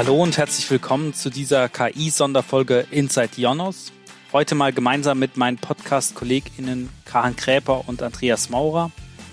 Hallo und herzlich willkommen zu dieser KI-Sonderfolge Inside Jonos. Heute mal gemeinsam mit meinen Podcast-KollegInnen Karin Kräper und Andreas Maurer.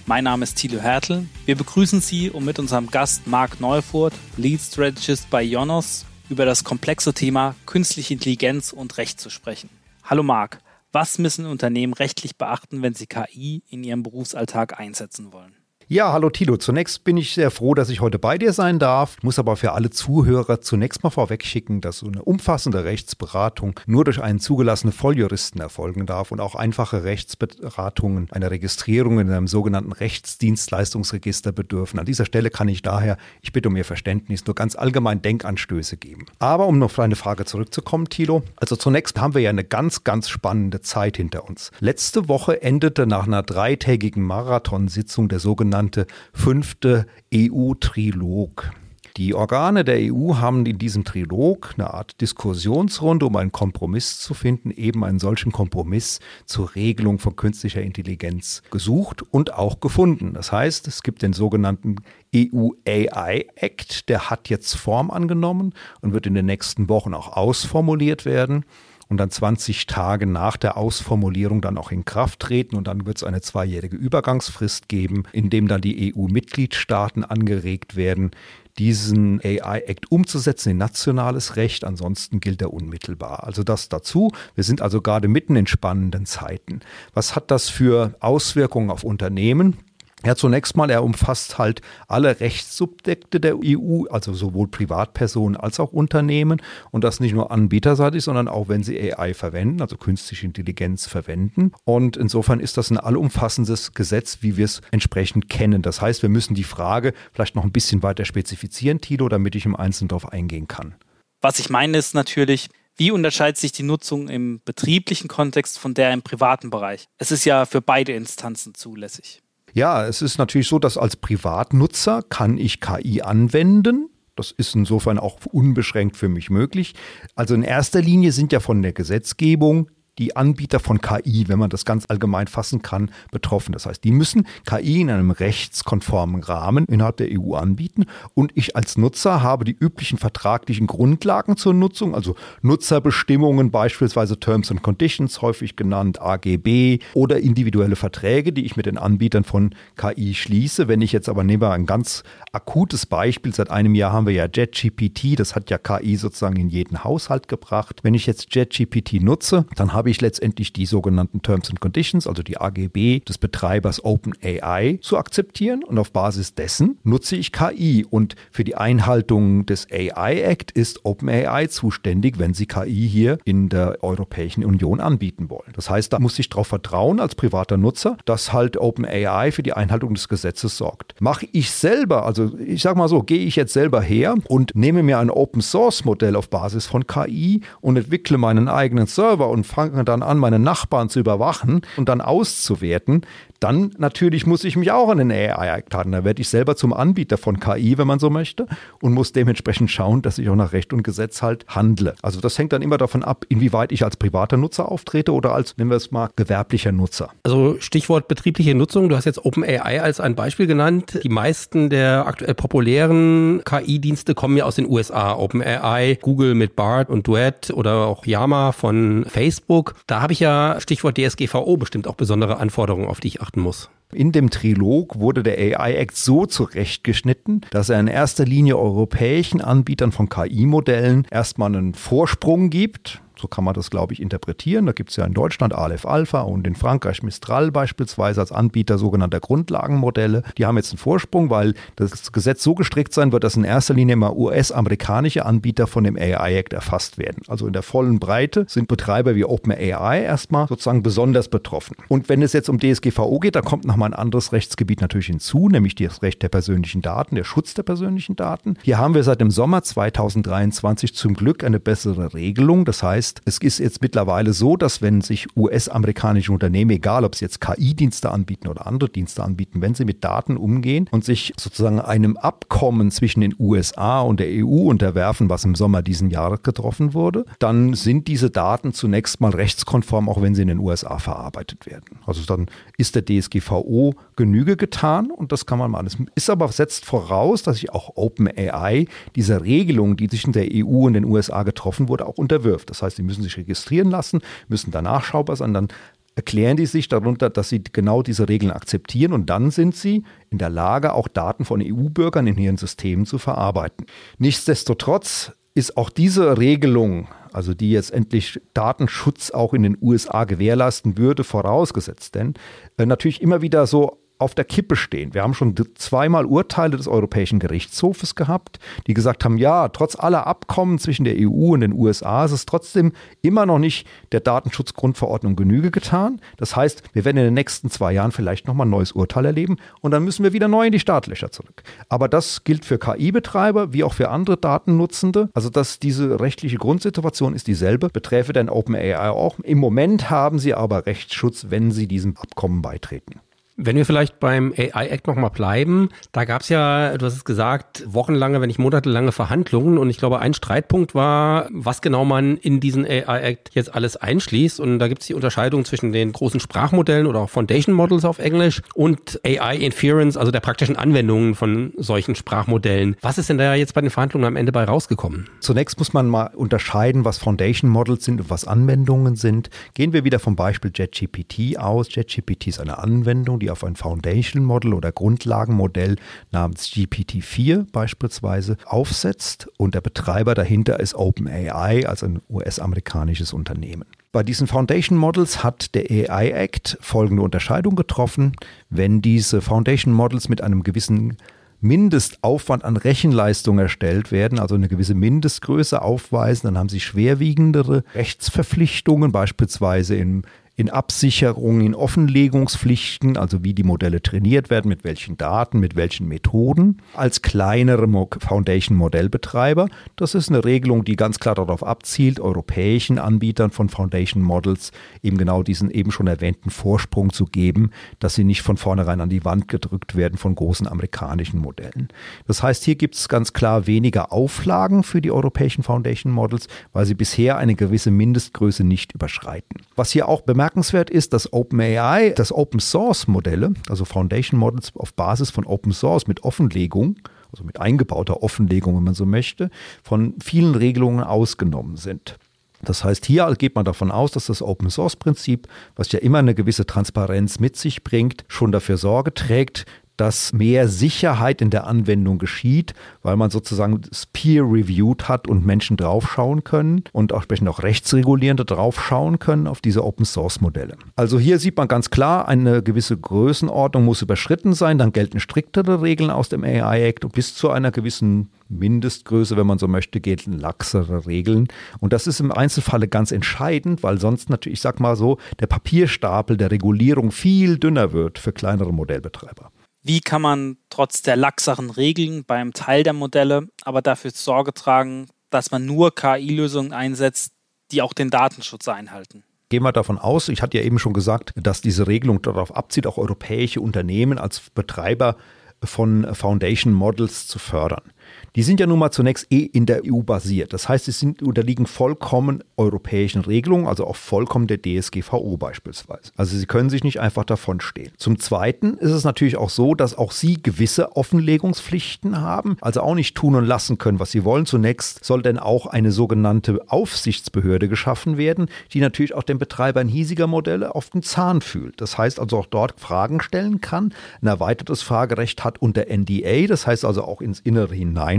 Mein Name ist Thilo Hertel. Wir begrüßen Sie, um mit unserem Gast Marc Neufurt, Lead Strategist bei Jonos, über das komplexe Thema künstliche Intelligenz und Recht zu sprechen. Hallo Marc, was müssen Unternehmen rechtlich beachten, wenn sie KI in ihrem Berufsalltag einsetzen wollen? Ja, hallo Tilo. Zunächst bin ich sehr froh, dass ich heute bei dir sein darf. Muss aber für alle Zuhörer zunächst mal vorwegschicken, dass so eine umfassende Rechtsberatung nur durch einen zugelassenen Volljuristen erfolgen darf und auch einfache Rechtsberatungen einer Registrierung in einem sogenannten Rechtsdienstleistungsregister bedürfen. An dieser Stelle kann ich daher, ich bitte um Ihr Verständnis, nur ganz allgemein Denkanstöße geben. Aber um noch auf deine Frage zurückzukommen, Tilo, also zunächst haben wir ja eine ganz, ganz spannende Zeit hinter uns. Letzte Woche endete nach einer dreitägigen Marathonsitzung der sogenannten sogenannte fünfte EU-Trilog. Die Organe der EU haben in diesem Trilog eine Art Diskussionsrunde, um einen Kompromiss zu finden, eben einen solchen Kompromiss zur Regelung von künstlicher Intelligenz gesucht und auch gefunden. Das heißt, es gibt den sogenannten EU AI Act, der hat jetzt Form angenommen und wird in den nächsten Wochen auch ausformuliert werden und dann 20 Tage nach der Ausformulierung dann auch in Kraft treten. Und dann wird es eine zweijährige Übergangsfrist geben, in dem dann die EU-Mitgliedstaaten angeregt werden, diesen AI-Act umzusetzen in nationales Recht. Ansonsten gilt er unmittelbar. Also das dazu. Wir sind also gerade mitten in spannenden Zeiten. Was hat das für Auswirkungen auf Unternehmen? Ja, zunächst mal, er umfasst halt alle Rechtssubjekte der EU, also sowohl Privatpersonen als auch Unternehmen und das nicht nur anbieterseitig, sondern auch wenn sie AI verwenden, also künstliche Intelligenz verwenden. Und insofern ist das ein allumfassendes Gesetz, wie wir es entsprechend kennen. Das heißt, wir müssen die Frage vielleicht noch ein bisschen weiter spezifizieren, Tilo, damit ich im Einzelnen darauf eingehen kann. Was ich meine ist natürlich, wie unterscheidet sich die Nutzung im betrieblichen Kontext von der im privaten Bereich? Es ist ja für beide Instanzen zulässig. Ja, es ist natürlich so, dass als Privatnutzer kann ich KI anwenden. Das ist insofern auch unbeschränkt für mich möglich. Also in erster Linie sind ja von der Gesetzgebung die Anbieter von KI, wenn man das ganz allgemein fassen kann, betroffen. Das heißt, die müssen KI in einem rechtskonformen Rahmen innerhalb der EU anbieten und ich als Nutzer habe die üblichen vertraglichen Grundlagen zur Nutzung, also Nutzerbestimmungen, beispielsweise Terms and Conditions, häufig genannt AGB oder individuelle Verträge, die ich mit den Anbietern von KI schließe. Wenn ich jetzt aber nehmen ein ganz akutes Beispiel, seit einem Jahr haben wir ja JetGPT, das hat ja KI sozusagen in jeden Haushalt gebracht. Wenn ich jetzt JetGPT nutze, dann habe habe ich letztendlich die sogenannten Terms and Conditions, also die AGB des Betreibers OpenAI zu akzeptieren und auf Basis dessen nutze ich KI und für die Einhaltung des AI Act ist OpenAI zuständig, wenn sie KI hier in der Europäischen Union anbieten wollen. Das heißt, da muss ich darauf vertrauen als privater Nutzer, dass halt OpenAI für die Einhaltung des Gesetzes sorgt. Mache ich selber, also ich sage mal so, gehe ich jetzt selber her und nehme mir ein Open Source Modell auf Basis von KI und entwickle meinen eigenen Server und fange fange dann an, meine Nachbarn zu überwachen und dann auszuwerten, dann natürlich muss ich mich auch an den AI-Act halten. Da werde ich selber zum Anbieter von KI, wenn man so möchte, und muss dementsprechend schauen, dass ich auch nach Recht und Gesetz halt handle. Also das hängt dann immer davon ab, inwieweit ich als privater Nutzer auftrete oder als, nennen wir es mal, gewerblicher Nutzer. Also Stichwort betriebliche Nutzung. Du hast jetzt OpenAI als ein Beispiel genannt. Die meisten der aktuell populären KI-Dienste kommen ja aus den USA. OpenAI, Google mit BART und Duet oder auch Yama von Facebook. Da habe ich ja Stichwort DSGVO bestimmt auch besondere Anforderungen, auf die ich beachten muss. In dem Trilog wurde der AI Act so zurechtgeschnitten, dass er in erster Linie europäischen Anbietern von KI-Modellen erstmal einen Vorsprung gibt, so kann man das, glaube ich, interpretieren. Da gibt es ja in Deutschland Aleph Alpha und in Frankreich Mistral beispielsweise als Anbieter sogenannter Grundlagenmodelle. Die haben jetzt einen Vorsprung, weil das Gesetz so gestrickt sein wird, dass in erster Linie immer US-amerikanische Anbieter von dem AI-Act erfasst werden. Also in der vollen Breite sind Betreiber wie OpenAI erstmal sozusagen besonders betroffen. Und wenn es jetzt um DSGVO geht, da kommt nochmal ein anderes Rechtsgebiet natürlich hinzu, nämlich das Recht der persönlichen Daten, der Schutz der persönlichen Daten. Hier haben wir seit dem Sommer 2023 zum Glück eine bessere Regelung. Das heißt, heißt, es ist jetzt mittlerweile so, dass wenn sich US-amerikanische Unternehmen, egal ob sie jetzt KI-Dienste anbieten oder andere Dienste anbieten, wenn sie mit Daten umgehen und sich sozusagen einem Abkommen zwischen den USA und der EU unterwerfen, was im Sommer diesen Jahres getroffen wurde, dann sind diese Daten zunächst mal rechtskonform, auch wenn sie in den USA verarbeitet werden. Also dann ist der DSGVO Genüge getan und das kann man machen. Es ist aber setzt voraus, dass sich auch OpenAI dieser Regelung, die zwischen der EU und den USA getroffen wurde, auch unterwirft. Das heißt, sie müssen sich registrieren lassen, müssen danach schaubar sein, dann erklären die sich darunter, dass sie genau diese Regeln akzeptieren und dann sind sie in der Lage, auch Daten von EU-Bürgern in ihren Systemen zu verarbeiten. Nichtsdestotrotz ist auch diese Regelung, also die jetzt endlich Datenschutz auch in den USA gewährleisten würde, vorausgesetzt. Denn, äh, natürlich immer wieder so auf der Kippe stehen. Wir haben schon zweimal Urteile des Europäischen Gerichtshofes gehabt, die gesagt haben, ja, trotz aller Abkommen zwischen der EU und den USA ist es trotzdem immer noch nicht der Datenschutzgrundverordnung Genüge getan. Das heißt, wir werden in den nächsten zwei Jahren vielleicht nochmal ein neues Urteil erleben und dann müssen wir wieder neu in die Startlöcher zurück. Aber das gilt für KI-Betreiber wie auch für andere Datennutzende. Also dass diese rechtliche Grundsituation ist dieselbe, beträfe dann OpenAI auch. Im Moment haben sie aber Rechtsschutz, wenn sie diesem Abkommen beitreten. Wenn wir vielleicht beim AI Act nochmal bleiben, da gab es ja, du hast es gesagt, wochenlange, wenn nicht monatelange Verhandlungen und ich glaube, ein Streitpunkt war, was genau man in diesen AI Act jetzt alles einschließt und da gibt es die Unterscheidung zwischen den großen Sprachmodellen oder auch Foundation Models auf Englisch und AI Inference, also der praktischen Anwendungen von solchen Sprachmodellen. Was ist denn da jetzt bei den Verhandlungen am Ende bei rausgekommen? Zunächst muss man mal unterscheiden, was Foundation Models sind und was Anwendungen sind. Gehen wir wieder vom Beispiel JetGPT aus. JetGPT ist eine Anwendung, die die auf ein Foundation Model oder Grundlagenmodell namens GPT-4 beispielsweise aufsetzt und der Betreiber dahinter ist OpenAI, also ein US-amerikanisches Unternehmen. Bei diesen Foundation Models hat der AI Act folgende Unterscheidung getroffen. Wenn diese Foundation Models mit einem gewissen Mindestaufwand an Rechenleistung erstellt werden, also eine gewisse Mindestgröße aufweisen, dann haben sie schwerwiegendere Rechtsverpflichtungen, beispielsweise im in Absicherung, in Offenlegungspflichten, also wie die Modelle trainiert werden, mit welchen Daten, mit welchen Methoden, als kleinere Foundation-Modellbetreiber. Das ist eine Regelung, die ganz klar darauf abzielt, europäischen Anbietern von Foundation Models eben genau diesen eben schon erwähnten Vorsprung zu geben, dass sie nicht von vornherein an die Wand gedrückt werden von großen amerikanischen Modellen. Das heißt, hier gibt es ganz klar weniger Auflagen für die europäischen Foundation Models, weil sie bisher eine gewisse Mindestgröße nicht überschreiten. Was hier auch bemerkt Bemerkenswert ist, dass OpenAI, das Open Source Modelle, also Foundation Models auf Basis von Open Source mit Offenlegung, also mit eingebauter Offenlegung, wenn man so möchte, von vielen Regelungen ausgenommen sind. Das heißt, hier geht man davon aus, dass das Open Source Prinzip, was ja immer eine gewisse Transparenz mit sich bringt, schon dafür Sorge trägt, dass mehr Sicherheit in der Anwendung geschieht, weil man sozusagen peer-reviewed hat und Menschen draufschauen können und auch entsprechend auch Rechtsregulierende draufschauen können auf diese Open-Source-Modelle. Also hier sieht man ganz klar, eine gewisse Größenordnung muss überschritten sein, dann gelten striktere Regeln aus dem AI-Act und bis zu einer gewissen Mindestgröße, wenn man so möchte, gelten laxere Regeln. Und das ist im Einzelfalle ganz entscheidend, weil sonst natürlich, ich sag mal so, der Papierstapel der Regulierung viel dünner wird für kleinere Modellbetreiber wie kann man trotz der laxeren Regeln beim Teil der Modelle aber dafür Sorge tragen, dass man nur KI-Lösungen einsetzt, die auch den Datenschutz einhalten? Gehen wir davon aus, ich hatte ja eben schon gesagt, dass diese Regelung darauf abzieht, auch europäische Unternehmen als Betreiber von Foundation Models zu fördern. Die sind ja nun mal zunächst eh in der EU basiert. Das heißt, sie sind, unterliegen vollkommen europäischen Regelungen, also auch vollkommen der DSGVO beispielsweise. Also sie können sich nicht einfach davon stehen. Zum Zweiten ist es natürlich auch so, dass auch sie gewisse Offenlegungspflichten haben, also auch nicht tun und lassen können, was sie wollen. Zunächst soll denn auch eine sogenannte Aufsichtsbehörde geschaffen werden, die natürlich auch den Betreibern hiesiger Modelle auf den Zahn fühlt. Das heißt also auch dort Fragen stellen kann, ein erweitertes Fragerecht hat unter NDA, das heißt also auch ins Innere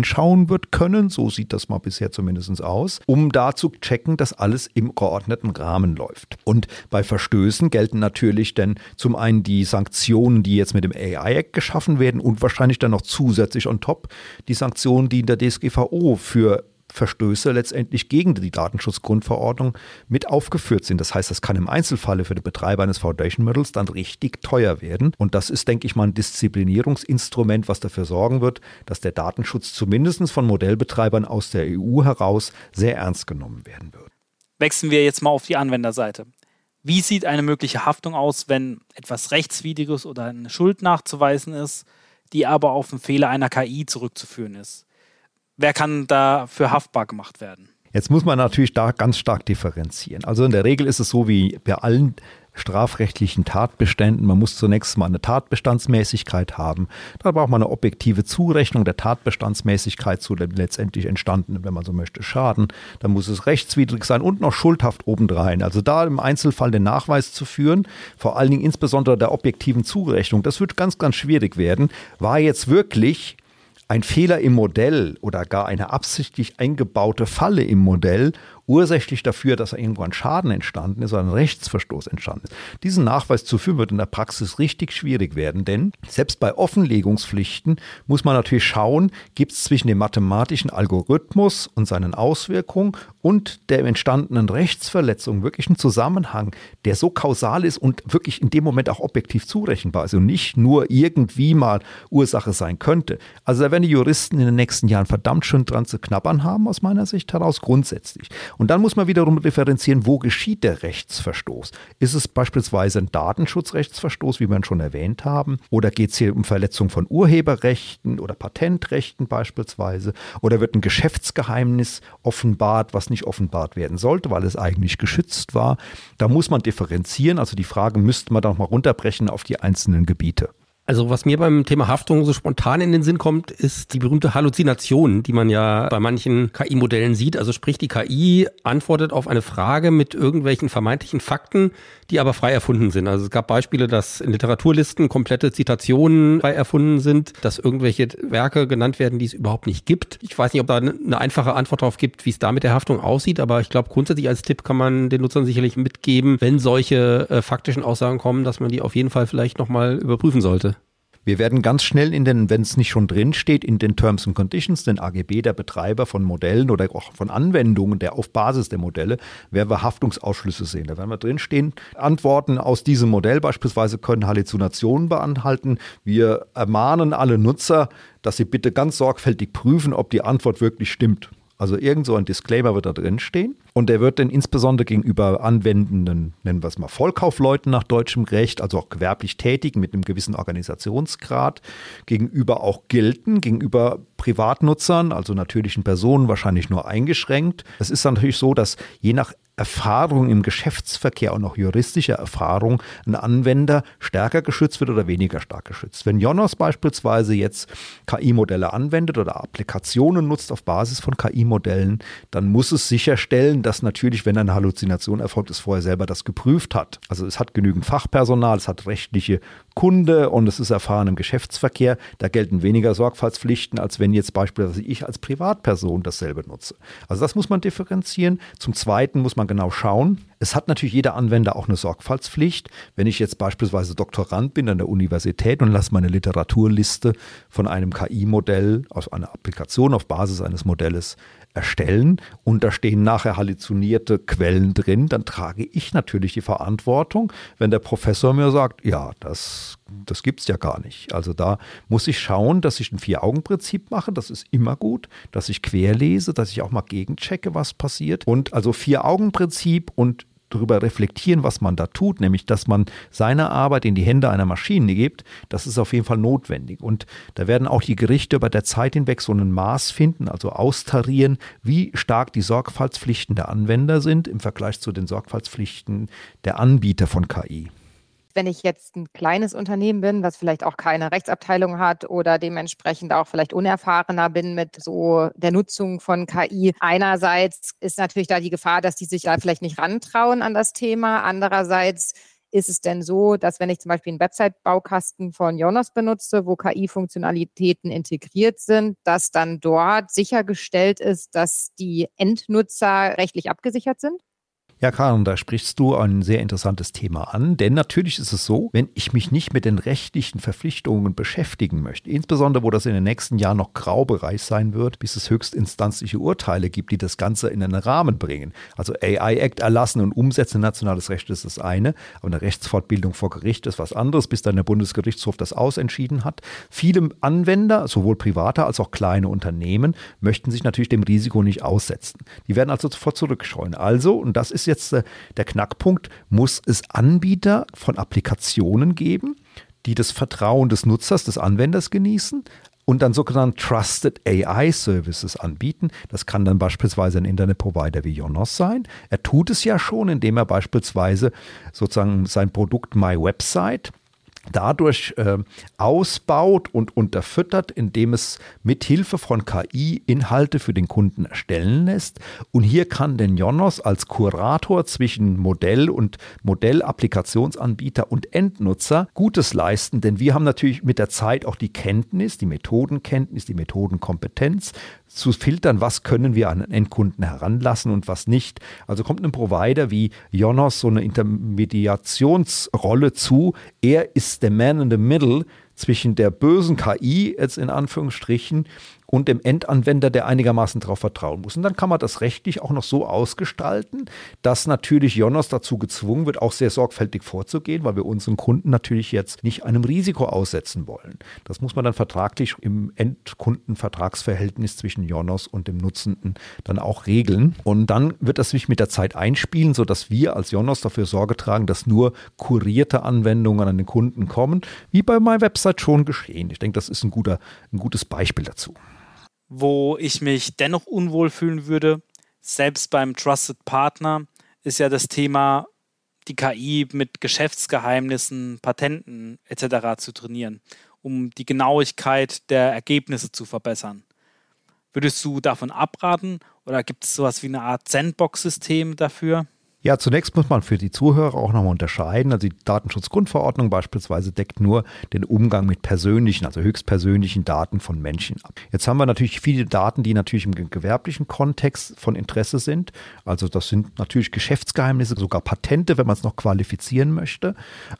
hineinschauen wird können, so sieht das mal bisher zumindest aus, um da zu checken, dass alles im geordneten Rahmen läuft. Und bei Verstößen gelten natürlich dann zum einen die Sanktionen, die jetzt mit dem AI-Act geschaffen werden und wahrscheinlich dann noch zusätzlich on top die Sanktionen, die in der DSGVO für Verstöße letztendlich gegen die Datenschutzgrundverordnung mit aufgeführt sind. Das heißt, das kann im Einzelfalle für den Betreiber eines Foundation Models dann richtig teuer werden. Und das ist, denke ich mal, ein Disziplinierungsinstrument, was dafür sorgen wird, dass der Datenschutz zumindest von Modellbetreibern aus der EU heraus sehr ernst genommen werden wird. Wechseln wir jetzt mal auf die Anwenderseite. Wie sieht eine mögliche Haftung aus, wenn etwas Rechtswidriges oder eine Schuld nachzuweisen ist, die aber auf einen Fehler einer KI zurückzuführen ist? Wer kann dafür haftbar gemacht werden? Jetzt muss man natürlich da ganz stark differenzieren. Also in der Regel ist es so wie bei allen strafrechtlichen Tatbeständen. Man muss zunächst mal eine Tatbestandsmäßigkeit haben. Da braucht man eine objektive Zurechnung der Tatbestandsmäßigkeit zu dem letztendlich entstandenen, wenn man so möchte, Schaden. Da muss es rechtswidrig sein und noch schuldhaft obendrein. Also da im Einzelfall den Nachweis zu führen, vor allen Dingen insbesondere der objektiven Zurechnung, das wird ganz, ganz schwierig werden. War jetzt wirklich ein Fehler im Modell oder gar eine absichtlich eingebaute Falle im Modell ursächlich dafür, dass irgendwo ein Schaden entstanden ist oder ein Rechtsverstoß entstanden ist. Diesen Nachweis zu führen wird in der Praxis richtig schwierig werden, denn selbst bei Offenlegungspflichten muss man natürlich schauen, gibt es zwischen dem mathematischen Algorithmus und seinen Auswirkungen und der entstandenen Rechtsverletzung wirklich einen Zusammenhang, der so kausal ist und wirklich in dem Moment auch objektiv zurechenbar ist und nicht nur irgendwie mal Ursache sein könnte. Also da werden die Juristen in den nächsten Jahren verdammt schön dran zu knabbern haben, aus meiner Sicht heraus grundsätzlich. Und dann muss man wiederum differenzieren, wo geschieht der Rechtsverstoß. Ist es beispielsweise ein Datenschutzrechtsverstoß, wie wir schon erwähnt haben? Oder geht es hier um Verletzung von Urheberrechten oder Patentrechten beispielsweise? Oder wird ein Geschäftsgeheimnis offenbart, was nicht offenbart werden sollte, weil es eigentlich geschützt war? Da muss man differenzieren. Also die Frage müsste man doch mal runterbrechen auf die einzelnen Gebiete. Also was mir beim Thema Haftung so spontan in den Sinn kommt, ist die berühmte Halluzination, die man ja bei manchen KI-Modellen sieht. Also sprich, die KI antwortet auf eine Frage mit irgendwelchen vermeintlichen Fakten, die aber frei erfunden sind. Also es gab Beispiele, dass in Literaturlisten komplette Zitationen frei erfunden sind, dass irgendwelche Werke genannt werden, die es überhaupt nicht gibt. Ich weiß nicht, ob da eine einfache Antwort darauf gibt, wie es da mit der Haftung aussieht, aber ich glaube grundsätzlich als Tipp kann man den Nutzern sicherlich mitgeben, wenn solche äh, faktischen Aussagen kommen, dass man die auf jeden Fall vielleicht nochmal überprüfen sollte. Wir werden ganz schnell in den, wenn es nicht schon drin steht, in den Terms and Conditions, den AGB der Betreiber von Modellen oder auch von Anwendungen, der auf Basis der Modelle, werden wir Haftungsausschlüsse sehen. Da werden wir drinstehen, Antworten aus diesem Modell beispielsweise können Halluzinationen beanhalten. Wir ermahnen alle Nutzer, dass sie bitte ganz sorgfältig prüfen, ob die Antwort wirklich stimmt. Also irgend so ein Disclaimer wird da drin stehen. Und der wird dann insbesondere gegenüber anwendenden, nennen wir es mal Vollkaufleuten nach deutschem Recht, also auch gewerblich tätigen mit einem gewissen Organisationsgrad, gegenüber auch gelten, gegenüber Privatnutzern, also natürlichen Personen wahrscheinlich nur eingeschränkt. Es ist dann natürlich so, dass je nach Erfahrung im Geschäftsverkehr und auch juristische Erfahrung ein Anwender stärker geschützt wird oder weniger stark geschützt. Wenn Jonas beispielsweise jetzt KI-Modelle anwendet oder Applikationen nutzt auf Basis von KI-Modellen, dann muss es sicherstellen, dass natürlich, wenn eine Halluzination erfolgt, es vorher selber das geprüft hat. Also es hat genügend Fachpersonal, es hat rechtliche Kunde und es ist erfahren im Geschäftsverkehr. Da gelten weniger Sorgfaltspflichten, als wenn jetzt beispielsweise ich als Privatperson dasselbe nutze. Also das muss man differenzieren. Zum Zweiten muss man genau schauen. Es hat natürlich jeder Anwender auch eine Sorgfaltspflicht. Wenn ich jetzt beispielsweise Doktorand bin an der Universität und lasse meine Literaturliste von einem KI-Modell aus einer Applikation auf Basis eines Modells erstellen und da stehen nachher halluzinierte Quellen drin, dann trage ich natürlich die Verantwortung, wenn der Professor mir sagt, ja, das, das gibt es ja gar nicht. Also da muss ich schauen, dass ich ein Vier-Augen-Prinzip mache, das ist immer gut, dass ich querlese, dass ich auch mal gegenchecke, was passiert. Und also Vier-Augen-Prinzip und darüber reflektieren, was man da tut, nämlich dass man seine Arbeit in die Hände einer Maschine gibt, das ist auf jeden Fall notwendig. Und da werden auch die Gerichte über der Zeit hinweg so ein Maß finden, also austarieren, wie stark die Sorgfaltspflichten der Anwender sind im Vergleich zu den Sorgfaltspflichten der Anbieter von KI wenn ich jetzt ein kleines Unternehmen bin, was vielleicht auch keine Rechtsabteilung hat oder dementsprechend auch vielleicht unerfahrener bin mit so der Nutzung von KI. Einerseits ist natürlich da die Gefahr, dass die sich da vielleicht nicht rantrauen an das Thema. Andererseits ist es denn so, dass wenn ich zum Beispiel einen Website-Baukasten von Jonas benutze, wo KI-Funktionalitäten integriert sind, dass dann dort sichergestellt ist, dass die Endnutzer rechtlich abgesichert sind? Ja, Karin, da sprichst du ein sehr interessantes Thema an, denn natürlich ist es so, wenn ich mich nicht mit den rechtlichen Verpflichtungen beschäftigen möchte, insbesondere wo das in den nächsten Jahren noch Graubereich sein wird, bis es höchstinstanzliche Urteile gibt, die das Ganze in einen Rahmen bringen. Also AI Act erlassen und umsetzen nationales Recht ist das eine, aber eine Rechtsfortbildung vor Gericht ist was anderes, bis dann der Bundesgerichtshof das ausentschieden hat. Viele Anwender, sowohl private als auch kleine Unternehmen, möchten sich natürlich dem Risiko nicht aussetzen. Die werden also sofort zurückscheuen. Also, und das ist jetzt äh, der Knackpunkt, muss es Anbieter von Applikationen geben, die das Vertrauen des Nutzers, des Anwenders genießen, und dann sogenannte Trusted AI Services anbieten. Das kann dann beispielsweise ein Internetprovider wie Jonos sein. Er tut es ja schon, indem er beispielsweise sozusagen sein Produkt My Website dadurch äh, ausbaut und unterfüttert, indem es mit Hilfe von KI Inhalte für den Kunden erstellen lässt. Und hier kann den Jonos als Kurator zwischen Modell und Modellappliktionsanbieter und Endnutzer Gutes leisten, denn wir haben natürlich mit der Zeit auch die Kenntnis, die Methodenkenntnis, die Methodenkompetenz zu filtern, was können wir an Endkunden heranlassen und was nicht. Also kommt ein Provider wie Jonos so eine Intermediationsrolle zu. Er ist der Man in the Middle zwischen der bösen KI, jetzt in Anführungsstrichen, und dem Endanwender, der einigermaßen darauf vertrauen muss. Und dann kann man das rechtlich auch noch so ausgestalten, dass natürlich Jonas dazu gezwungen wird, auch sehr sorgfältig vorzugehen, weil wir unseren Kunden natürlich jetzt nicht einem Risiko aussetzen wollen. Das muss man dann vertraglich im Endkundenvertragsverhältnis zwischen Jonas und dem Nutzenden dann auch regeln. Und dann wird das sich mit der Zeit einspielen, sodass wir als Jonas dafür Sorge tragen, dass nur kurierte Anwendungen an den Kunden kommen, wie bei meiner Website schon geschehen. Ich denke, das ist ein, guter, ein gutes Beispiel dazu wo ich mich dennoch unwohl fühlen würde, selbst beim Trusted Partner, ist ja das Thema, die KI mit Geschäftsgeheimnissen, Patenten etc. zu trainieren, um die Genauigkeit der Ergebnisse zu verbessern. Würdest du davon abraten oder gibt es sowas wie eine Art Sandbox-System dafür? Ja, zunächst muss man für die Zuhörer auch nochmal unterscheiden. Also die Datenschutzgrundverordnung beispielsweise deckt nur den Umgang mit persönlichen, also höchstpersönlichen Daten von Menschen ab. Jetzt haben wir natürlich viele Daten, die natürlich im gewerblichen Kontext von Interesse sind. Also das sind natürlich Geschäftsgeheimnisse, sogar Patente, wenn man es noch qualifizieren möchte.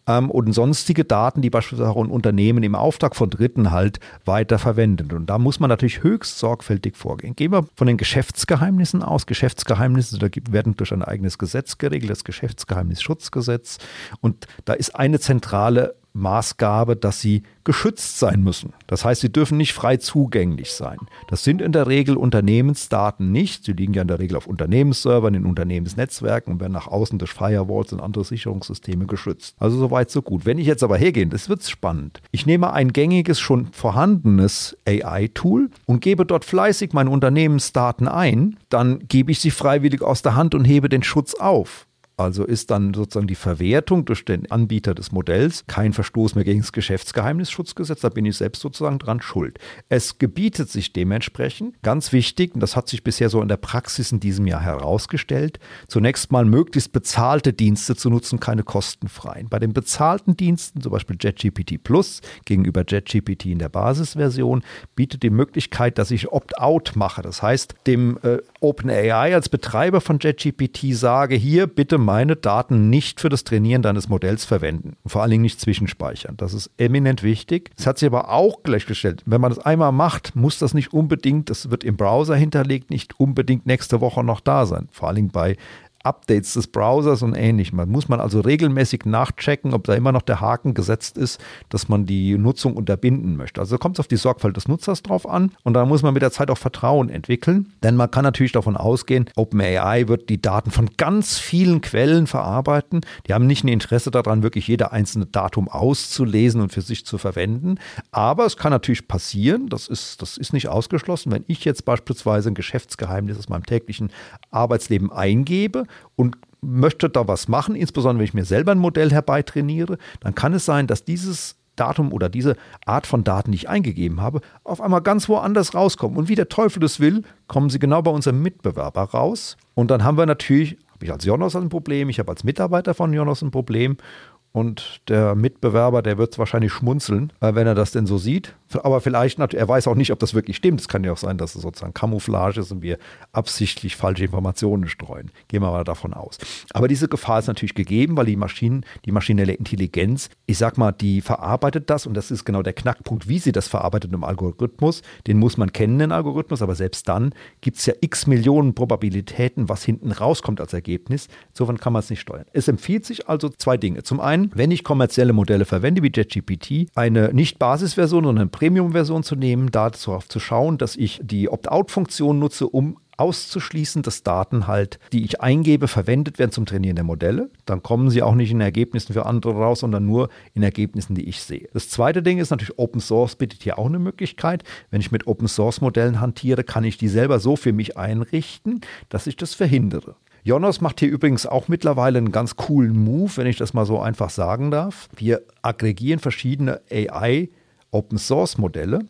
Ähm, und sonstige Daten, die beispielsweise auch ein Unternehmen im Auftrag von Dritten halt weiter verwendet. Und da muss man natürlich höchst sorgfältig vorgehen. Gehen wir von den Geschäftsgeheimnissen aus. Geschäftsgeheimnisse werden durch ein eigenes Gesetz geregelt, das Geschäftsgeheimnisschutzgesetz. Und da ist eine zentrale Maßgabe, dass sie geschützt sein müssen. Das heißt, sie dürfen nicht frei zugänglich sein. Das sind in der Regel Unternehmensdaten nicht. Sie liegen ja in der Regel auf Unternehmensservern, in Unternehmensnetzwerken und werden nach außen durch Firewalls und andere Sicherungssysteme geschützt. Also soweit so gut. Wenn ich jetzt aber hergehe, das wird spannend. Ich nehme ein gängiges, schon vorhandenes AI-Tool und gebe dort fleißig meine Unternehmensdaten ein, dann gebe ich sie freiwillig aus der Hand und hebe den Schutz auf. Also ist dann sozusagen die Verwertung durch den Anbieter des Modells kein Verstoß mehr gegen das Geschäftsgeheimnisschutzgesetz. Da bin ich selbst sozusagen dran schuld. Es gebietet sich dementsprechend, ganz wichtig, und das hat sich bisher so in der Praxis in diesem Jahr herausgestellt, zunächst mal möglichst bezahlte Dienste zu nutzen, keine kostenfreien. Bei den bezahlten Diensten, zum Beispiel JetGPT Plus gegenüber JetGPT in der Basisversion, bietet die Möglichkeit, dass ich Opt-out mache. Das heißt, dem äh, OpenAI als Betreiber von JetGPT sage, hier bitte meine Daten nicht für das Trainieren deines Modells verwenden. vor allen Dingen nicht zwischenspeichern. Das ist eminent wichtig. Es hat sich aber auch gleichgestellt. Wenn man das einmal macht, muss das nicht unbedingt, das wird im Browser hinterlegt, nicht unbedingt nächste Woche noch da sein. Vor allen Dingen bei Updates des Browsers und ähnlichem. Man muss man also regelmäßig nachchecken, ob da immer noch der Haken gesetzt ist, dass man die Nutzung unterbinden möchte. Also kommt es auf die Sorgfalt des Nutzers drauf an und da muss man mit der Zeit auch Vertrauen entwickeln, denn man kann natürlich davon ausgehen, OpenAI wird die Daten von ganz vielen Quellen verarbeiten. Die haben nicht ein Interesse daran, wirklich jeder einzelne Datum auszulesen und für sich zu verwenden, aber es kann natürlich passieren, das ist, das ist nicht ausgeschlossen, wenn ich jetzt beispielsweise ein Geschäftsgeheimnis aus meinem täglichen Arbeitsleben eingebe und möchte da was machen, insbesondere wenn ich mir selber ein Modell herbeitrainiere, dann kann es sein, dass dieses Datum oder diese Art von Daten, die ich eingegeben habe, auf einmal ganz woanders rauskommen. Und wie der Teufel das will, kommen sie genau bei unserem Mitbewerber raus. Und dann haben wir natürlich, habe ich als Jonas ein Problem, ich habe als Mitarbeiter von Jonas ein Problem. Und der Mitbewerber, der wird wahrscheinlich schmunzeln, äh, wenn er das denn so sieht. Aber vielleicht, er weiß auch nicht, ob das wirklich stimmt. Es kann ja auch sein, dass es sozusagen Camouflage ist und wir absichtlich falsche Informationen streuen. Gehen wir mal davon aus. Aber diese Gefahr ist natürlich gegeben, weil die Maschinen, die maschinelle Intelligenz, ich sag mal, die verarbeitet das und das ist genau der Knackpunkt, wie sie das verarbeitet im Algorithmus. Den muss man kennen, den Algorithmus, aber selbst dann gibt es ja x Millionen Probabilitäten, was hinten rauskommt als Ergebnis. Insofern kann man es nicht steuern. Es empfiehlt sich also zwei Dinge. Zum einen, wenn ich kommerzielle Modelle verwende, wie JetGPT, eine nicht Basisversion, sondern eine Premium-Version zu nehmen, darauf zu schauen, dass ich die Opt-out-Funktion nutze, um auszuschließen, dass Daten halt, die ich eingebe, verwendet werden zum Trainieren der Modelle. Dann kommen sie auch nicht in Ergebnissen für andere raus, sondern nur in Ergebnissen, die ich sehe. Das zweite Ding ist natürlich, Open Source bietet hier auch eine Möglichkeit. Wenn ich mit Open Source Modellen hantiere, kann ich die selber so für mich einrichten, dass ich das verhindere. Jonas macht hier übrigens auch mittlerweile einen ganz coolen Move, wenn ich das mal so einfach sagen darf. Wir aggregieren verschiedene AI Open Source Modelle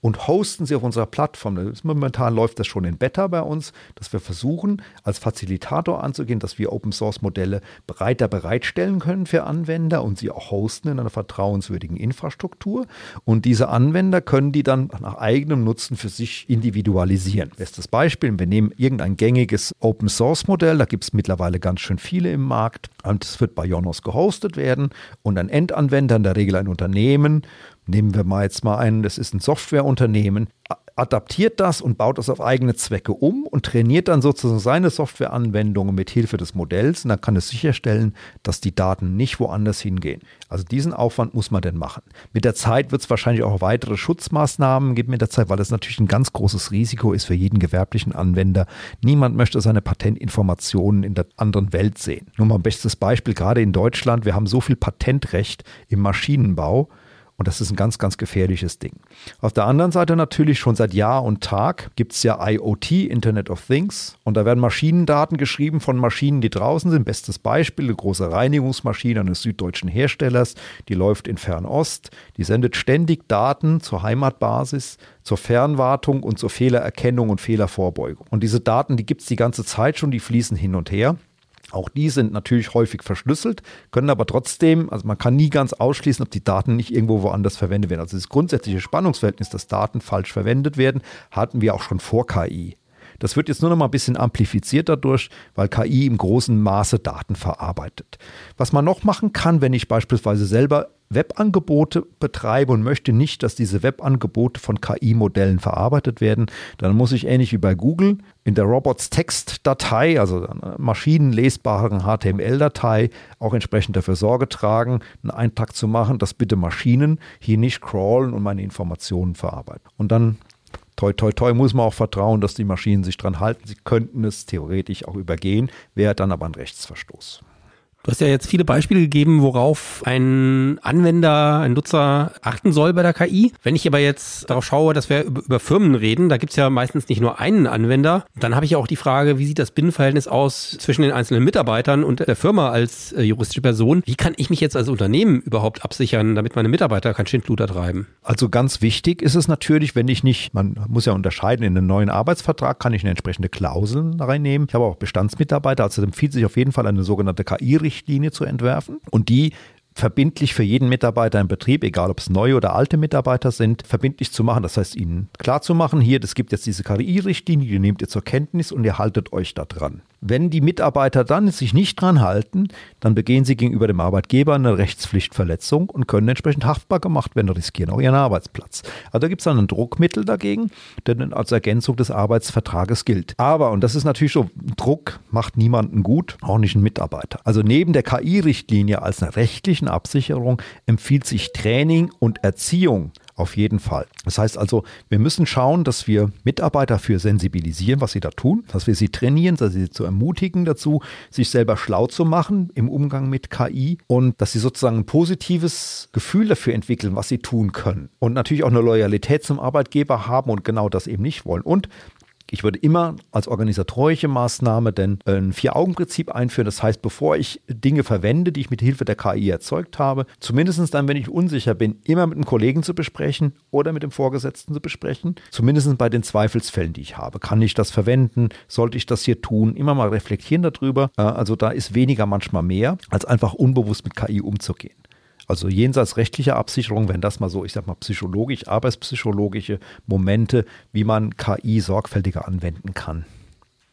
und hosten sie auf unserer Plattform. Momentan läuft das schon in Beta bei uns, dass wir versuchen, als Facilitator anzugehen, dass wir Open Source Modelle breiter bereitstellen können für Anwender und sie auch hosten in einer vertrauenswürdigen Infrastruktur. Und diese Anwender können die dann nach eigenem Nutzen für sich individualisieren. Bestes Beispiel, wir nehmen irgendein gängiges Open Source Modell, da gibt es mittlerweile ganz schön viele im Markt und es wird bei Jonos gehostet werden und ein Endanwender, in der Regel ein Unternehmen, Nehmen wir mal jetzt mal einen, das ist ein Softwareunternehmen, adaptiert das und baut das auf eigene Zwecke um und trainiert dann sozusagen seine Softwareanwendungen mit Hilfe des Modells und dann kann es sicherstellen, dass die Daten nicht woanders hingehen. Also diesen Aufwand muss man denn machen. Mit der Zeit wird es wahrscheinlich auch weitere Schutzmaßnahmen geben mit der Zeit, weil das natürlich ein ganz großes Risiko ist für jeden gewerblichen Anwender. Niemand möchte seine Patentinformationen in der anderen Welt sehen. Nur mal ein bestes Beispiel, gerade in Deutschland, wir haben so viel Patentrecht im Maschinenbau und das ist ein ganz, ganz gefährliches Ding. Auf der anderen Seite natürlich schon seit Jahr und Tag gibt es ja IoT, Internet of Things. Und da werden Maschinendaten geschrieben von Maschinen, die draußen sind. Bestes Beispiel, eine große Reinigungsmaschine eines süddeutschen Herstellers, die läuft in Fernost. Die sendet ständig Daten zur Heimatbasis, zur Fernwartung und zur Fehlererkennung und Fehlervorbeugung. Und diese Daten, die gibt es die ganze Zeit schon, die fließen hin und her. Auch die sind natürlich häufig verschlüsselt, können aber trotzdem, also man kann nie ganz ausschließen, ob die Daten nicht irgendwo woanders verwendet werden. Also das grundsätzliche Spannungsverhältnis, dass Daten falsch verwendet werden, hatten wir auch schon vor KI. Das wird jetzt nur noch mal ein bisschen amplifiziert dadurch, weil KI im großen Maße Daten verarbeitet. Was man noch machen kann, wenn ich beispielsweise selber Webangebote betreibe und möchte nicht, dass diese Webangebote von KI-Modellen verarbeitet werden, dann muss ich ähnlich wie bei Google in der Robots-Text-Datei, also einer maschinenlesbaren HTML-Datei, auch entsprechend dafür Sorge tragen, einen Eintrag zu machen, dass bitte Maschinen hier nicht crawlen und meine Informationen verarbeiten. Und dann toi, toi, toi, muss man auch vertrauen, dass die Maschinen sich dran halten. Sie könnten es theoretisch auch übergehen, wäre dann aber ein Rechtsverstoß. Du hast ja jetzt viele Beispiele gegeben, worauf ein Anwender, ein Nutzer achten soll bei der KI. Wenn ich aber jetzt darauf schaue, dass wir über, Firmen reden, da gibt es ja meistens nicht nur einen Anwender. Dann habe ich ja auch die Frage, wie sieht das Binnenverhältnis aus zwischen den einzelnen Mitarbeitern und der Firma als äh, juristische Person? Wie kann ich mich jetzt als Unternehmen überhaupt absichern, damit meine Mitarbeiter kein Schindluder treiben? Also ganz wichtig ist es natürlich, wenn ich nicht, man muss ja unterscheiden, in einen neuen Arbeitsvertrag kann ich eine entsprechende Klausel reinnehmen. Ich habe auch Bestandsmitarbeiter, also empfiehlt sich auf jeden Fall eine sogenannte KI-Richtlinie Richtlinie zu entwerfen und die verbindlich für jeden Mitarbeiter im Betrieb, egal ob es neue oder alte Mitarbeiter sind, verbindlich zu machen. Das heißt, ihnen klar zu machen, hier, es gibt jetzt diese KI-Richtlinie, die nehmt ihr zur Kenntnis und ihr haltet euch da dran. Wenn die Mitarbeiter dann sich nicht dran halten, dann begehen sie gegenüber dem Arbeitgeber eine Rechtspflichtverletzung und können entsprechend haftbar gemacht werden und riskieren auch ihren Arbeitsplatz. Also da gibt es dann ein Druckmittel dagegen, der dann als Ergänzung des Arbeitsvertrages gilt. Aber, und das ist natürlich so, Druck macht niemanden gut, auch nicht einen Mitarbeiter. Also neben der KI-Richtlinie als einer rechtlichen Absicherung empfiehlt sich Training und Erziehung auf jeden Fall. Das heißt also, wir müssen schauen, dass wir Mitarbeiter für sensibilisieren, was sie da tun, dass wir sie trainieren, dass sie zu ermutigen dazu, sich selber schlau zu machen im Umgang mit KI und dass sie sozusagen ein positives Gefühl dafür entwickeln, was sie tun können. Und natürlich auch eine Loyalität zum Arbeitgeber haben und genau das eben nicht wollen. Und Ich würde immer als organisatorische Maßnahme denn ein Vier-Augen-Prinzip einführen. Das heißt, bevor ich Dinge verwende, die ich mit Hilfe der KI erzeugt habe, zumindest dann, wenn ich unsicher bin, immer mit einem Kollegen zu besprechen oder mit dem Vorgesetzten zu besprechen. Zumindest bei den Zweifelsfällen, die ich habe. Kann ich das verwenden? Sollte ich das hier tun? Immer mal reflektieren darüber. Äh, also da ist weniger manchmal mehr, als einfach unbewusst mit KI umzugehen. Also jenseits rechtlicher Absicherung, wenn das mal so, ich sag mal, psychologisch, arbeitspsychologische Momente, wie man KI sorgfältiger anwenden kann.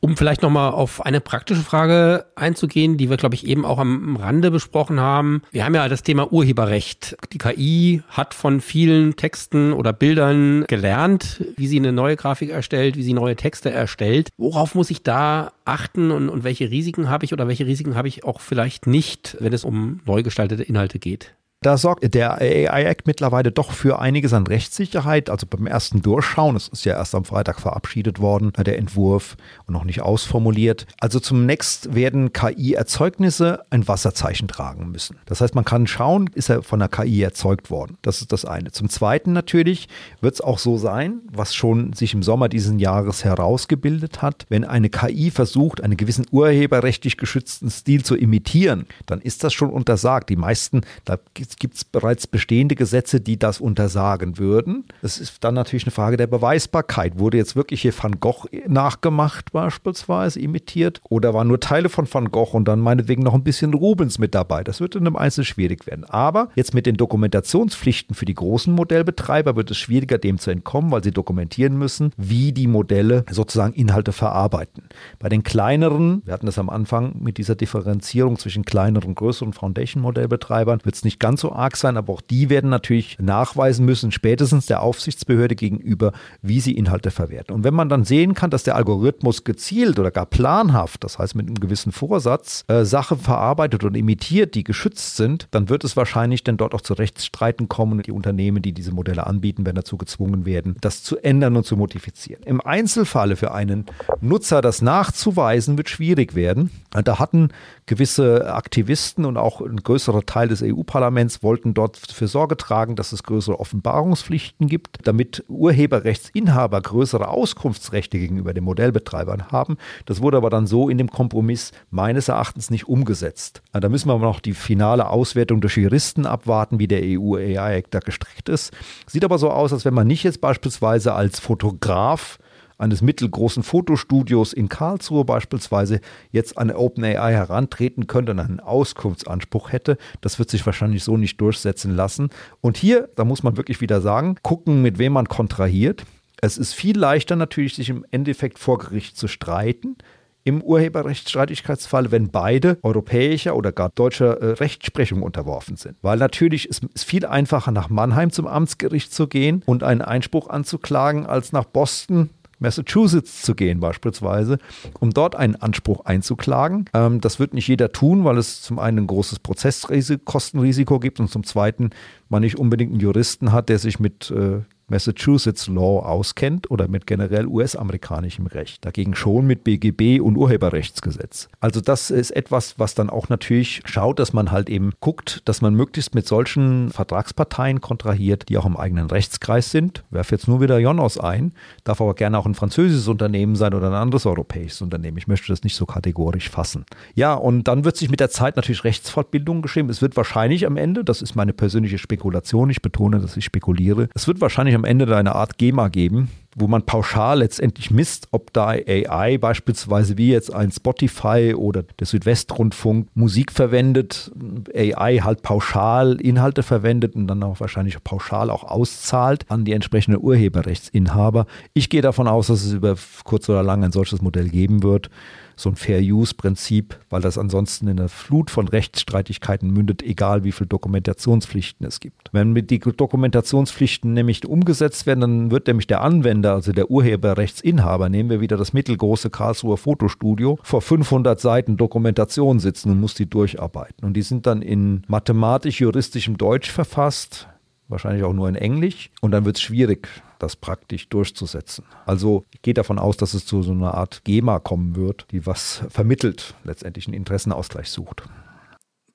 Um vielleicht nochmal auf eine praktische Frage einzugehen, die wir, glaube ich, eben auch am Rande besprochen haben. Wir haben ja das Thema Urheberrecht. Die KI hat von vielen Texten oder Bildern gelernt, wie sie eine neue Grafik erstellt, wie sie neue Texte erstellt. Worauf muss ich da achten und, und welche Risiken habe ich oder welche Risiken habe ich auch vielleicht nicht, wenn es um neu gestaltete Inhalte geht? Da sorgt der AI-Act mittlerweile doch für einiges an Rechtssicherheit. Also beim ersten Durchschauen, es ist ja erst am Freitag verabschiedet worden, der Entwurf und noch nicht ausformuliert. Also zunächst werden KI-Erzeugnisse ein Wasserzeichen tragen müssen. Das heißt, man kann schauen, ist er von der KI erzeugt worden. Das ist das eine. Zum Zweiten natürlich wird es auch so sein, was schon sich im Sommer diesen Jahres herausgebildet hat, wenn eine KI versucht, einen gewissen urheberrechtlich geschützten Stil zu imitieren, dann ist das schon untersagt. Die meisten, da gibt es bereits bestehende Gesetze, die das untersagen würden. Es ist dann natürlich eine Frage der Beweisbarkeit. Wurde jetzt wirklich hier Van Gogh nachgemacht beispielsweise, imitiert? Oder waren nur Teile von Van Gogh und dann meinetwegen noch ein bisschen Rubens mit dabei? Das wird in einem Einzel schwierig werden. Aber jetzt mit den Dokumentationspflichten für die großen Modellbetreiber wird es schwieriger, dem zu entkommen, weil sie dokumentieren müssen, wie die Modelle sozusagen Inhalte verarbeiten. Bei den kleineren, wir hatten das am Anfang mit dieser Differenzierung zwischen kleineren und größeren Foundation-Modellbetreibern, wird es nicht ganz so arg sein, aber auch die werden natürlich nachweisen müssen, spätestens der Aufsichtsbehörde gegenüber, wie sie Inhalte verwerten. Und wenn man dann sehen kann, dass der Algorithmus gezielt oder gar planhaft, das heißt mit einem gewissen Vorsatz, äh, Sachen verarbeitet und imitiert, die geschützt sind, dann wird es wahrscheinlich dann dort auch zu Rechtsstreiten kommen. Die Unternehmen, die diese Modelle anbieten, werden dazu gezwungen werden, das zu ändern und zu modifizieren. Im Einzelfalle für einen Nutzer das nachzuweisen, wird schwierig werden. Da hatten gewisse Aktivisten und auch ein größerer Teil des EU-Parlaments wollten dort für Sorge tragen, dass es größere Offenbarungspflichten gibt, damit Urheberrechtsinhaber größere Auskunftsrechte gegenüber den Modellbetreibern haben. Das wurde aber dann so in dem Kompromiss meines Erachtens nicht umgesetzt. Da müssen wir aber noch die finale Auswertung durch Juristen abwarten, wie der EU-AI-Act da gestrickt ist. Sieht aber so aus, als wenn man nicht jetzt beispielsweise als Fotograf eines mittelgroßen Fotostudios in Karlsruhe beispielsweise jetzt an OpenAI herantreten könnte und einen Auskunftsanspruch hätte. Das wird sich wahrscheinlich so nicht durchsetzen lassen. Und hier, da muss man wirklich wieder sagen, gucken, mit wem man kontrahiert. Es ist viel leichter natürlich, sich im Endeffekt vor Gericht zu streiten. Im Urheberrechtsstreitigkeitsfall, wenn beide europäischer oder gar deutscher äh, Rechtsprechung unterworfen sind. Weil natürlich ist es viel einfacher, nach Mannheim zum Amtsgericht zu gehen und einen Einspruch anzuklagen, als nach Boston Massachusetts zu gehen beispielsweise, um dort einen Anspruch einzuklagen. Ähm, das wird nicht jeder tun, weil es zum einen ein großes Prozesskostenrisiko gibt und zum zweiten man nicht unbedingt einen Juristen hat, der sich mit äh, Massachusetts Law auskennt oder mit generell US-amerikanischem Recht. Dagegen schon mit BGB und Urheberrechtsgesetz. Also das ist etwas, was dann auch natürlich schaut, dass man halt eben guckt, dass man möglichst mit solchen Vertragsparteien kontrahiert, die auch im eigenen Rechtskreis sind. Werf jetzt nur wieder Jonos ein, darf aber gerne auch ein französisches Unternehmen sein oder ein anderes europäisches Unternehmen. Ich möchte das nicht so kategorisch fassen. Ja, und dann wird sich mit der Zeit natürlich Rechtsfortbildung geschrieben. Es wird wahrscheinlich am Ende, das ist meine persönliche Spekulation, ich betone, dass ich spekuliere, es wird wahrscheinlich wahrscheinlich am Ende da eine Art GEMA geben, wo man pauschal letztendlich misst, ob da AI beispielsweise wie jetzt ein Spotify oder der Südwestrundfunk Musik verwendet, AI halt pauschal Inhalte verwendet und dann auch wahrscheinlich pauschal auch auszahlt an die entsprechenden Urheberrechtsinhaber. Ich gehe davon aus, dass es über kurz oder lang ein solches Modell geben wird so ein Fair-Use-Prinzip, weil das ansonsten in einer Flut von Rechtsstreitigkeiten mündet, egal wie viele Dokumentationspflichten es gibt. Wenn die Dokumentationspflichten nämlich umgesetzt werden, dann wird nämlich der Anwender, also der Urheberrechtsinhaber, nehmen wir wieder das mittelgroße Karlsruher Fotostudio, vor 500 Seiten Dokumentation sitzen und muss die durcharbeiten. Und die sind dann in mathematisch-juristischem Deutsch verfasst, wahrscheinlich auch nur in Englisch. Und dann wird es schwierig, das praktisch durchzusetzen. Also ich gehe davon aus, dass es zu so einer Art GEMA kommen wird, die was vermittelt, letztendlich einen Interessenausgleich sucht.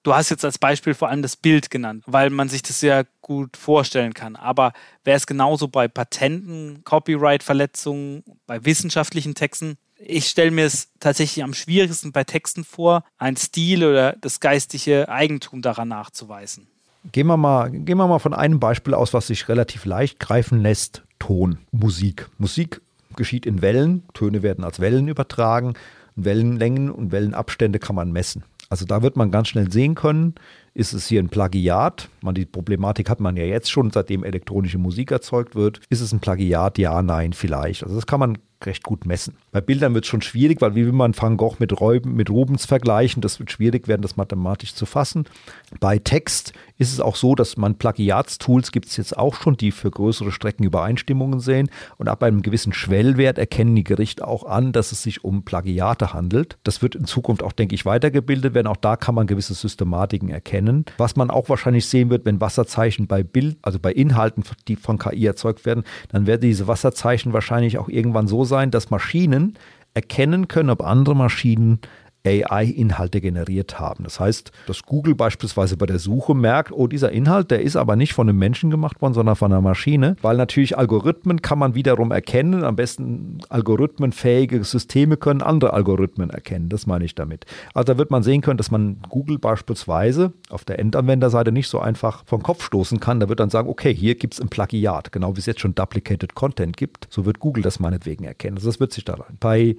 Du hast jetzt als Beispiel vor allem das Bild genannt, weil man sich das ja gut vorstellen kann. Aber wäre es genauso bei Patenten, Copyright-Verletzungen, bei wissenschaftlichen Texten? Ich stelle mir es tatsächlich am schwierigsten bei Texten vor, ein Stil oder das geistige Eigentum daran nachzuweisen. Gehen wir, mal, gehen wir mal von einem Beispiel aus, was sich relativ leicht greifen lässt. Ton, Musik. Musik geschieht in Wellen, Töne werden als Wellen übertragen, Wellenlängen und Wellenabstände kann man messen. Also da wird man ganz schnell sehen können, ist es hier ein Plagiat? Man, die Problematik hat man ja jetzt schon, seitdem elektronische Musik erzeugt wird. Ist es ein Plagiat? Ja, nein, vielleicht. Also das kann man recht gut messen. Bei Bildern wird es schon schwierig, weil wie will man Van Gogh mit, Räuben, mit Rubens vergleichen? Das wird schwierig werden, das mathematisch zu fassen. Bei Text ist es auch so, dass man Plagiatstools gibt es jetzt auch schon, die für größere Strecken Übereinstimmungen sehen. Und ab einem gewissen Schwellwert erkennen die Gerichte auch an, dass es sich um Plagiate handelt. Das wird in Zukunft auch, denke ich, weitergebildet werden. Auch da kann man gewisse Systematiken erkennen. Was man auch wahrscheinlich sehen wird, wenn Wasserzeichen bei Bild, also bei Inhalten, die von KI erzeugt werden, dann werden diese Wasserzeichen wahrscheinlich auch irgendwann so sein, dass Maschinen erkennen können, ob andere Maschinen AI-Inhalte generiert haben. Das heißt, dass Google beispielsweise bei der Suche merkt, oh, dieser Inhalt, der ist aber nicht von einem Menschen gemacht worden, sondern von einer Maschine, weil natürlich Algorithmen kann man wiederum erkennen. Am besten algorithmenfähige Systeme können andere Algorithmen erkennen. Das meine ich damit. Also da wird man sehen können, dass man Google beispielsweise auf der Endanwenderseite nicht so einfach vom Kopf stoßen kann. Da wird dann sagen, okay, hier gibt es ein Plagiat, genau wie es jetzt schon Duplicated Content gibt. So wird Google das meinetwegen erkennen. Also das wird sich da rein. Bei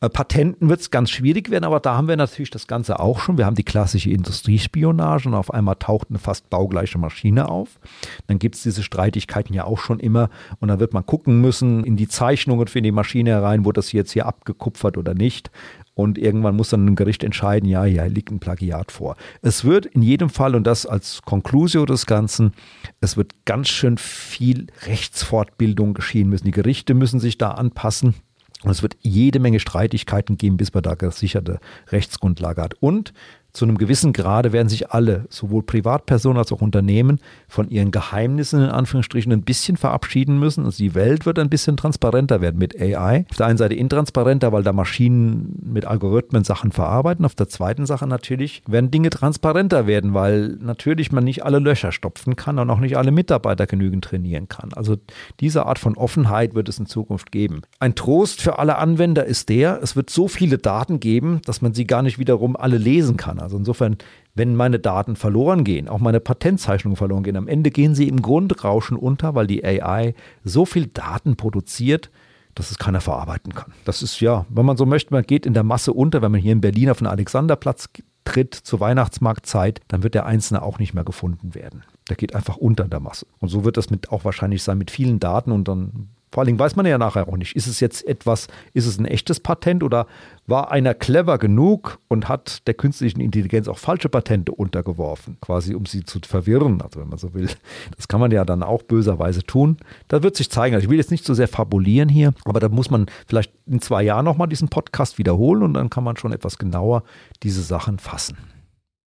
Patenten wird es ganz schwierig werden, aber da haben wir natürlich das Ganze auch schon. Wir haben die klassische Industriespionage und auf einmal taucht eine fast baugleiche Maschine auf. Dann gibt es diese Streitigkeiten ja auch schon immer und dann wird man gucken müssen in die Zeichnungen für die Maschine herein, wurde das jetzt hier abgekupfert oder nicht. Und irgendwann muss dann ein Gericht entscheiden, ja, hier liegt ein Plagiat vor. Es wird in jedem Fall, und das als Conclusio des Ganzen, es wird ganz schön viel Rechtsfortbildung geschehen müssen. Die Gerichte müssen sich da anpassen. Und es wird jede Menge Streitigkeiten geben, bis man da gesicherte Rechtsgrundlage hat. Und zu einem gewissen Grade werden sich alle, sowohl Privatpersonen als auch Unternehmen, von ihren Geheimnissen in Anführungsstrichen ein bisschen verabschieden müssen. Also die Welt wird ein bisschen transparenter werden mit AI. Auf der einen Seite intransparenter, weil da Maschinen mit Algorithmen Sachen verarbeiten. Auf der zweiten Sache natürlich werden Dinge transparenter werden, weil natürlich man nicht alle Löcher stopfen kann und auch nicht alle Mitarbeiter genügend trainieren kann. Also diese Art von Offenheit wird es in Zukunft geben. Ein Trost für alle Anwender ist der, es wird so viele Daten geben, dass man sie gar nicht wiederum alle lesen kann. Also insofern, wenn meine Daten verloren gehen, auch meine Patentzeichnungen verloren gehen, am Ende gehen sie im Grundrauschen unter, weil die AI so viel Daten produziert, dass es keiner verarbeiten kann. Das ist ja, wenn man so möchte, man geht in der Masse unter, wenn man hier in Berlin auf den Alexanderplatz tritt zur Weihnachtsmarktzeit, dann wird der Einzelne auch nicht mehr gefunden werden. Der geht einfach unter der Masse. Und so wird das mit auch wahrscheinlich sein mit vielen Daten und dann vor allen Dingen weiß man ja nachher auch nicht, ist es jetzt etwas, ist es ein echtes Patent oder war einer clever genug und hat der künstlichen Intelligenz auch falsche Patente untergeworfen, quasi um sie zu verwirren, also wenn man so will. Das kann man ja dann auch böserweise tun. Da wird sich zeigen. Also ich will jetzt nicht so sehr fabulieren hier, aber da muss man vielleicht in zwei Jahren nochmal diesen Podcast wiederholen und dann kann man schon etwas genauer diese Sachen fassen.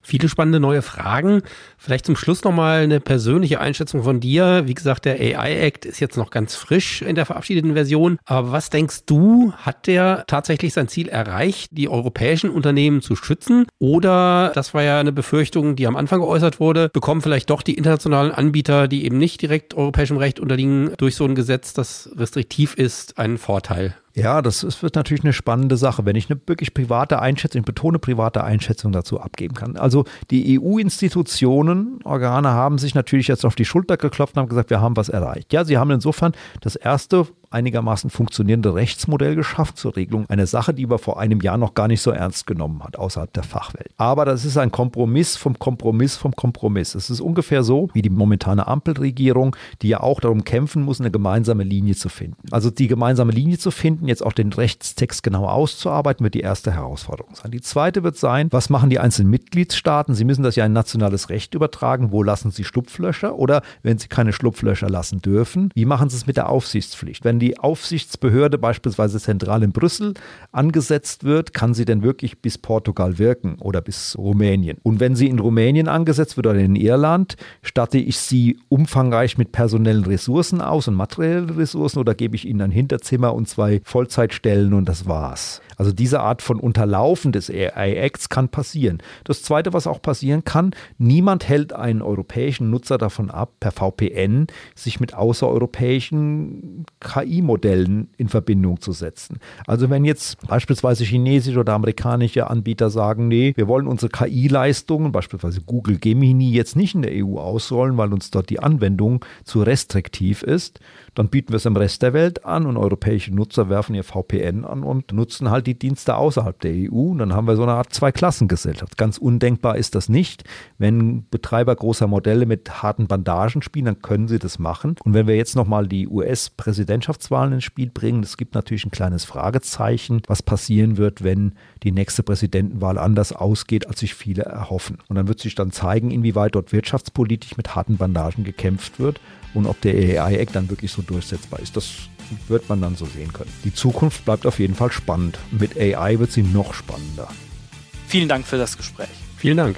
Viele spannende neue Fragen. Vielleicht zum Schluss nochmal eine persönliche Einschätzung von dir. Wie gesagt, der AI-Act ist jetzt noch ganz frisch in der verabschiedeten Version. Aber was denkst du, hat der tatsächlich sein Ziel erreicht, die europäischen Unternehmen zu schützen? Oder, das war ja eine Befürchtung, die am Anfang geäußert wurde, bekommen vielleicht doch die internationalen Anbieter, die eben nicht direkt europäischem Recht unterliegen, durch so ein Gesetz, das restriktiv ist, einen Vorteil? Ja, das ist, wird natürlich eine spannende Sache, wenn ich eine wirklich private Einschätzung, ich betone private Einschätzung dazu abgeben kann. Also die EU-Institutionen, Organe haben sich natürlich jetzt auf die Schulter geklopft und haben gesagt, wir haben was erreicht. Ja, sie haben insofern das erste einigermaßen funktionierende Rechtsmodell geschaffen zur Regelung einer Sache, die man vor einem Jahr noch gar nicht so ernst genommen hat außerhalb der Fachwelt. Aber das ist ein Kompromiss vom Kompromiss vom Kompromiss. Es ist ungefähr so wie die momentane Ampelregierung, die ja auch darum kämpfen muss, eine gemeinsame Linie zu finden. Also die gemeinsame Linie zu finden, jetzt auch den Rechtstext genau auszuarbeiten, wird die erste Herausforderung sein. Die zweite wird sein, was machen die einzelnen Mitgliedstaaten? Sie müssen das ja in nationales Recht übertragen. Wo lassen sie Schlupflöcher? Oder wenn sie keine Schlupflöcher lassen dürfen, wie machen sie es mit der Aufsichtspflicht? Wenn die Aufsichtsbehörde beispielsweise zentral in Brüssel angesetzt wird, kann sie denn wirklich bis Portugal wirken oder bis Rumänien? Und wenn sie in Rumänien angesetzt wird oder in Irland, statte ich sie umfangreich mit personellen Ressourcen aus und materiellen Ressourcen oder gebe ich ihnen ein Hinterzimmer und zwei Vollzeitstellen und das war's? Also diese Art von Unterlaufen des AI-Acts kann passieren. Das Zweite, was auch passieren kann, niemand hält einen europäischen Nutzer davon ab, per VPN sich mit außereuropäischen KI-Modellen in Verbindung zu setzen. Also wenn jetzt beispielsweise chinesische oder amerikanische Anbieter sagen, nee, wir wollen unsere KI-Leistungen, beispielsweise Google Gemini, jetzt nicht in der EU ausrollen, weil uns dort die Anwendung zu restriktiv ist, dann bieten wir es im Rest der Welt an und europäische Nutzer werfen ihr VPN an und nutzen halt die Dienste außerhalb der EU. Und dann haben wir so eine Art Zweiklassengesellschaft. Ganz undenkbar ist das nicht. Wenn Betreiber großer Modelle mit harten Bandagen spielen, dann können sie das machen. Und wenn wir jetzt nochmal die US-Präsidentschaftswahlen ins Spiel bringen, es gibt natürlich ein kleines Fragezeichen, was passieren wird, wenn die nächste Präsidentenwahl anders ausgeht, als sich viele erhoffen. Und dann wird sich dann zeigen, inwieweit dort wirtschaftspolitisch mit harten Bandagen gekämpft wird und ob der AI-Act dann wirklich so durchsetzbar ist. Das wird man dann so sehen können. Die Zukunft bleibt auf jeden Fall spannend. Mit AI wird sie noch spannender. Vielen Dank für das Gespräch. Vielen Dank.